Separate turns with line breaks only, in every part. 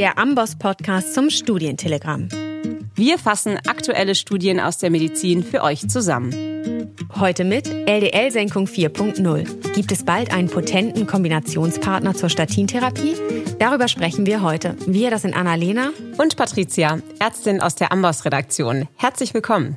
der Amboss-Podcast zum Studientelegramm.
Wir fassen aktuelle Studien aus der Medizin für euch zusammen.
Heute mit LDL-Senkung 4.0. Gibt es bald einen potenten Kombinationspartner zur Statintherapie? Darüber sprechen wir heute. Wir, das sind Annalena
und Patricia, Ärztin aus der Amboss-Redaktion. Herzlich willkommen.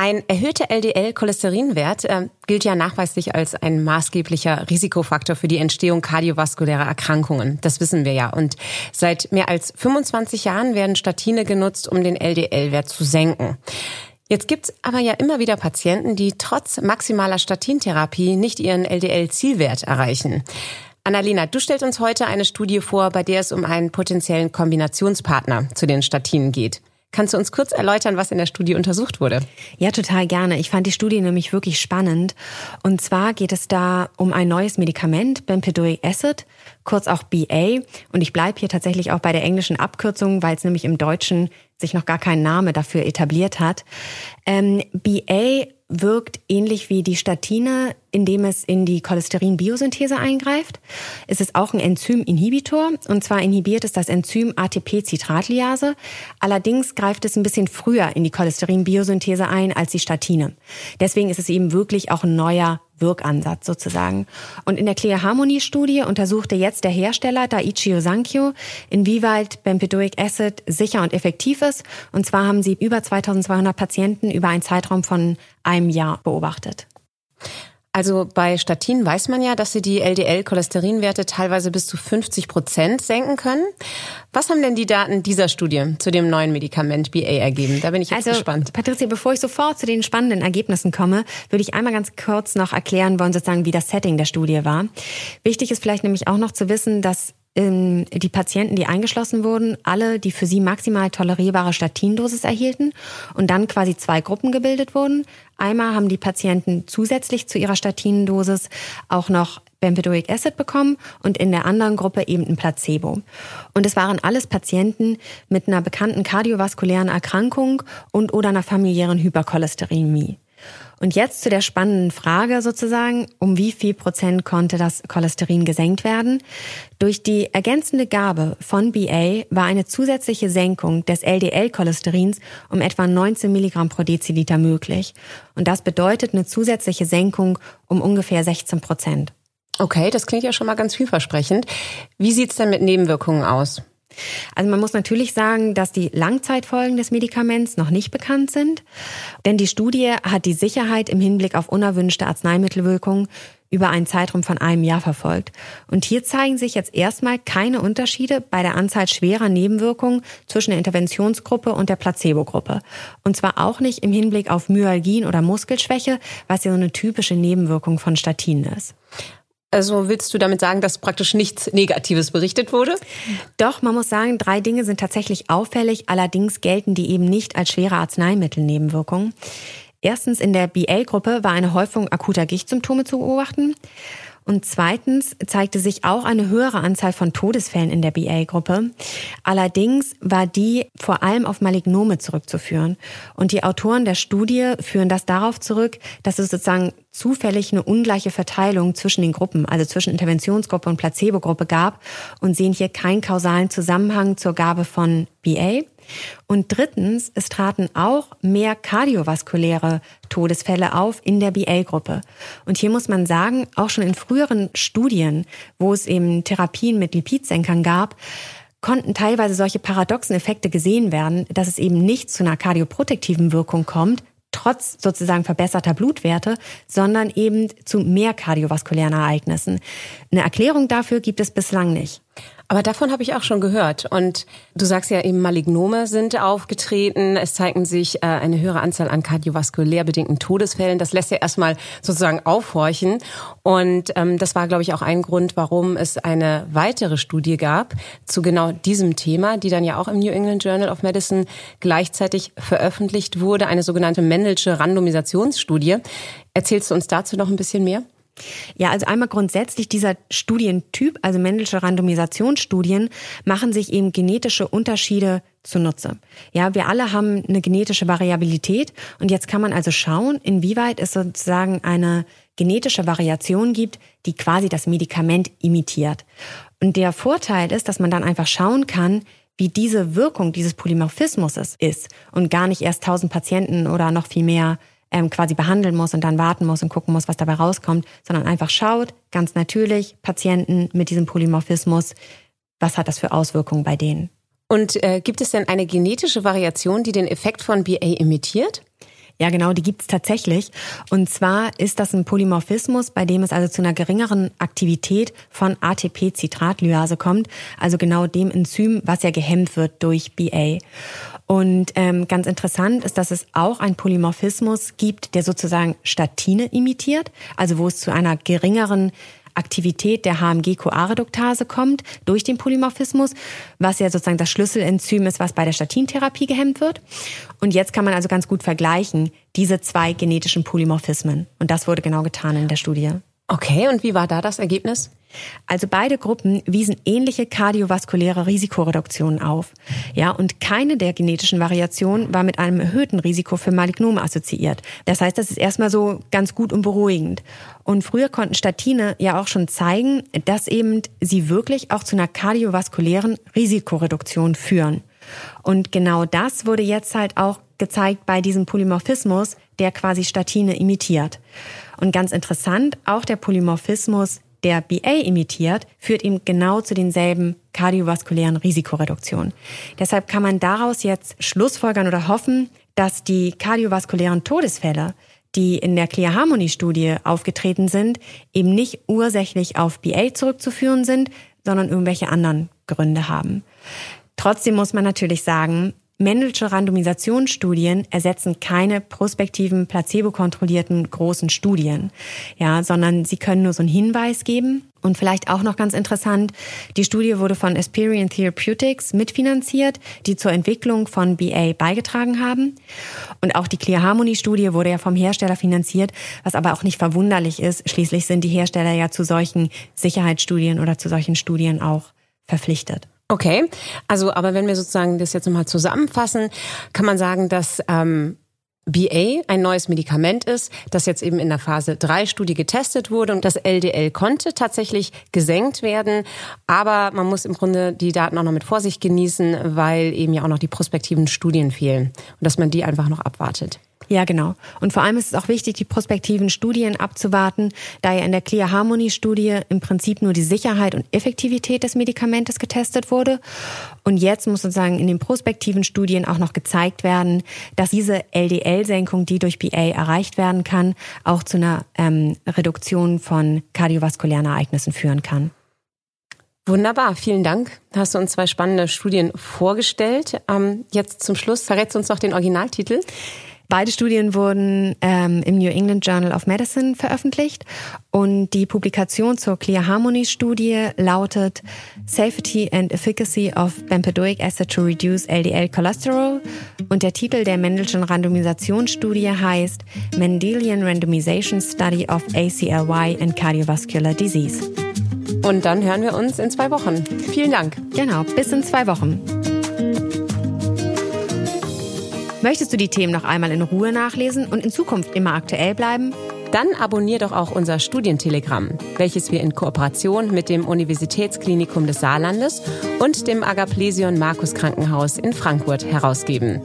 Ein erhöhter LDL-Cholesterinwert äh, gilt ja nachweislich als ein maßgeblicher Risikofaktor für die Entstehung kardiovaskulärer Erkrankungen. Das wissen wir ja. Und seit mehr als 25 Jahren werden Statine genutzt, um den LDL-Wert zu senken. Jetzt gibt's aber ja immer wieder Patienten, die trotz maximaler Statintherapie nicht ihren LDL-Zielwert erreichen. Annalena, du stellst uns heute eine Studie vor, bei der es um einen potenziellen Kombinationspartner zu den Statinen geht. Kannst du uns kurz erläutern, was in der Studie untersucht wurde?
Ja, total gerne. Ich fand die Studie nämlich wirklich spannend. Und zwar geht es da um ein neues Medikament, Bempedoic Acid, kurz auch BA. Und ich bleibe hier tatsächlich auch bei der englischen Abkürzung, weil es nämlich im Deutschen sich noch gar kein Name dafür etabliert hat. Ähm, BA wirkt ähnlich wie die Statine, indem es in die Cholesterin-Biosynthese eingreift. Es ist auch ein Enzyminhibitor und zwar inhibiert es das Enzym ATP-Citratliase. Allerdings greift es ein bisschen früher in die Cholesterin-Biosynthese ein als die Statine. Deswegen ist es eben wirklich auch ein neuer Wirkansatz sozusagen. Und in der Clear Harmony Studie untersuchte jetzt der Hersteller Daiichi Sankyo, inwieweit Bempedoic Acid sicher und effektiv ist. Und zwar haben sie über 2200 Patienten über einen Zeitraum von einem Jahr beobachtet.
Also bei Statinen weiß man ja, dass sie die LDL-Cholesterinwerte teilweise bis zu 50 Prozent senken können. Was haben denn die Daten dieser Studie zu dem neuen Medikament BA ergeben? Da bin ich jetzt
also,
gespannt.
Patricia, bevor ich sofort zu den spannenden Ergebnissen komme, würde ich einmal ganz kurz noch erklären wollen, sozusagen, wie das Setting der Studie war. Wichtig ist vielleicht nämlich auch noch zu wissen, dass ähm, die Patienten, die eingeschlossen wurden, alle die für sie maximal tolerierbare Statindosis erhielten und dann quasi zwei Gruppen gebildet wurden. Einmal haben die Patienten zusätzlich zu ihrer Statindosis auch noch Bempedoic Acid bekommen und in der anderen Gruppe eben ein Placebo. Und es waren alles Patienten mit einer bekannten kardiovaskulären Erkrankung und oder einer familiären Hypercholesterinämie. Und jetzt zu der spannenden Frage sozusagen, um wie viel Prozent konnte das Cholesterin gesenkt werden? Durch die ergänzende Gabe von BA war eine zusätzliche Senkung des LDL-Cholesterins um etwa 19 Milligramm pro Deziliter möglich. Und das bedeutet eine zusätzliche Senkung um ungefähr 16 Prozent.
Okay, das klingt ja schon mal ganz vielversprechend. Wie sieht's denn mit Nebenwirkungen aus?
Also man muss natürlich sagen, dass die Langzeitfolgen des Medikaments noch nicht bekannt sind, denn die Studie hat die Sicherheit im Hinblick auf unerwünschte Arzneimittelwirkungen über einen Zeitraum von einem Jahr verfolgt. Und hier zeigen sich jetzt erstmal keine Unterschiede bei der Anzahl schwerer Nebenwirkungen zwischen der Interventionsgruppe und der Placebo-Gruppe. Und zwar auch nicht im Hinblick auf Myalgien oder Muskelschwäche, was ja so eine typische Nebenwirkung von Statinen ist.
Also willst du damit sagen, dass praktisch nichts Negatives berichtet wurde?
Doch, man muss sagen, drei Dinge sind tatsächlich auffällig, allerdings gelten die eben nicht als schwere Arzneimittelnebenwirkungen. Erstens, in der BL-Gruppe war eine Häufung akuter Gichtsymptome zu beobachten. Und zweitens zeigte sich auch eine höhere Anzahl von Todesfällen in der BA-Gruppe. Allerdings war die vor allem auf Malignome zurückzuführen. Und die Autoren der Studie führen das darauf zurück, dass es sozusagen zufällig eine ungleiche Verteilung zwischen den Gruppen, also zwischen Interventionsgruppe und Placebo-Gruppe gab und sehen hier keinen kausalen Zusammenhang zur Gabe von BA. Und drittens, es traten auch mehr kardiovaskuläre Todesfälle auf in der BL-Gruppe. Und hier muss man sagen, auch schon in früheren Studien, wo es eben Therapien mit Lipidsenkern gab, konnten teilweise solche paradoxen Effekte gesehen werden, dass es eben nicht zu einer kardioprotektiven Wirkung kommt, trotz sozusagen verbesserter Blutwerte, sondern eben zu mehr kardiovaskulären Ereignissen. Eine Erklärung dafür gibt es bislang nicht.
Aber davon habe ich auch schon gehört. Und du sagst ja eben, Malignome sind aufgetreten. Es zeigten sich äh, eine höhere Anzahl an kardiovaskulär bedingten Todesfällen. Das lässt ja erstmal sozusagen aufhorchen. Und ähm, das war, glaube ich, auch ein Grund, warum es eine weitere Studie gab zu genau diesem Thema, die dann ja auch im New England Journal of Medicine gleichzeitig veröffentlicht wurde. Eine sogenannte Mendelsche Randomisationsstudie. Erzählst du uns dazu noch ein bisschen mehr?
Ja, also einmal grundsätzlich dieser Studientyp, also Mendelsche Randomisationsstudien, machen sich eben genetische Unterschiede zunutze. Ja, wir alle haben eine genetische Variabilität und jetzt kann man also schauen, inwieweit es sozusagen eine genetische Variation gibt, die quasi das Medikament imitiert. Und der Vorteil ist, dass man dann einfach schauen kann, wie diese Wirkung dieses Polymorphismus ist und gar nicht erst tausend Patienten oder noch viel mehr ähm, quasi behandeln muss und dann warten muss und gucken muss, was dabei rauskommt, sondern einfach schaut, ganz natürlich, Patienten mit diesem Polymorphismus, was hat das für Auswirkungen bei denen?
Und äh, gibt es denn eine genetische Variation, die den Effekt von BA imitiert?
Ja, genau, die gibt's tatsächlich. Und zwar ist das ein Polymorphismus, bei dem es also zu einer geringeren Aktivität von ATP-Citratlyase kommt, also genau dem Enzym, was ja gehemmt wird durch BA. Und ähm, ganz interessant ist, dass es auch ein Polymorphismus gibt, der sozusagen Statine imitiert, also wo es zu einer geringeren Aktivität der HMG-CoA-Reduktase kommt durch den Polymorphismus, was ja sozusagen das Schlüsselenzym ist, was bei der Statintherapie gehemmt wird. Und jetzt kann man also ganz gut vergleichen, diese zwei genetischen Polymorphismen. Und das wurde genau getan in der Studie.
Okay, und wie war da das Ergebnis?
Also beide Gruppen wiesen ähnliche kardiovaskuläre Risikoreduktionen auf. Ja, und keine der genetischen Variationen war mit einem erhöhten Risiko für Malignome assoziiert. Das heißt, das ist erstmal so ganz gut und beruhigend. Und früher konnten Statine ja auch schon zeigen, dass eben sie wirklich auch zu einer kardiovaskulären Risikoreduktion führen. Und genau das wurde jetzt halt auch gezeigt bei diesem Polymorphismus, der quasi Statine imitiert. Und ganz interessant, auch der Polymorphismus, der BA imitiert, führt ihm genau zu denselben kardiovaskulären Risikoreduktionen. Deshalb kann man daraus jetzt Schlussfolgern oder hoffen, dass die kardiovaskulären Todesfälle, die in der Clear Harmony Studie aufgetreten sind, eben nicht ursächlich auf BA zurückzuführen sind, sondern irgendwelche anderen Gründe haben. Trotzdem muss man natürlich sagen, Mendelsche Randomisationsstudien ersetzen keine prospektiven, placebo-kontrollierten großen Studien, ja, sondern sie können nur so einen Hinweis geben. Und vielleicht auch noch ganz interessant, die Studie wurde von Asperian Therapeutics mitfinanziert, die zur Entwicklung von BA beigetragen haben. Und auch die Clear Harmony Studie wurde ja vom Hersteller finanziert, was aber auch nicht verwunderlich ist. Schließlich sind die Hersteller ja zu solchen Sicherheitsstudien oder zu solchen Studien auch verpflichtet.
Okay, also aber wenn wir sozusagen das jetzt nochmal zusammenfassen, kann man sagen, dass ähm, BA ein neues Medikament ist, das jetzt eben in der Phase 3 Studie getestet wurde und das LDL konnte tatsächlich gesenkt werden, aber man muss im Grunde die Daten auch noch mit Vorsicht genießen, weil eben ja auch noch die prospektiven Studien fehlen und dass man die einfach noch abwartet.
Ja, genau. Und vor allem ist es auch wichtig, die prospektiven Studien abzuwarten, da ja in der Clear Harmony Studie im Prinzip nur die Sicherheit und Effektivität des Medikamentes getestet wurde. Und jetzt muss sozusagen in den prospektiven Studien auch noch gezeigt werden, dass diese LDL-Senkung, die durch BA erreicht werden kann, auch zu einer ähm, Reduktion von kardiovaskulären Ereignissen führen kann.
Wunderbar, vielen Dank. Hast du uns zwei spannende Studien vorgestellt. Ähm, jetzt zum Schluss verrätst du uns noch den Originaltitel.
Beide Studien wurden ähm, im New England Journal of Medicine veröffentlicht und die Publikation zur Clear Harmony Studie lautet Safety and Efficacy of Bempedoic Acid to Reduce LDL Cholesterol und der Titel der Mendelschen Randomisationsstudie heißt Mendelian Randomization Study of ACLY and Cardiovascular Disease.
Und dann hören wir uns in zwei Wochen. Vielen Dank.
Genau, bis in zwei Wochen. Möchtest du die Themen noch einmal in Ruhe nachlesen und in Zukunft immer aktuell bleiben?
Dann abonnier doch auch unser Studientelegramm, welches wir in Kooperation mit dem Universitätsklinikum des Saarlandes und dem Agaplesion Markus Krankenhaus in Frankfurt herausgeben.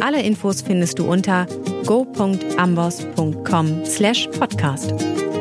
Alle Infos findest du unter go.ambos.com/podcast.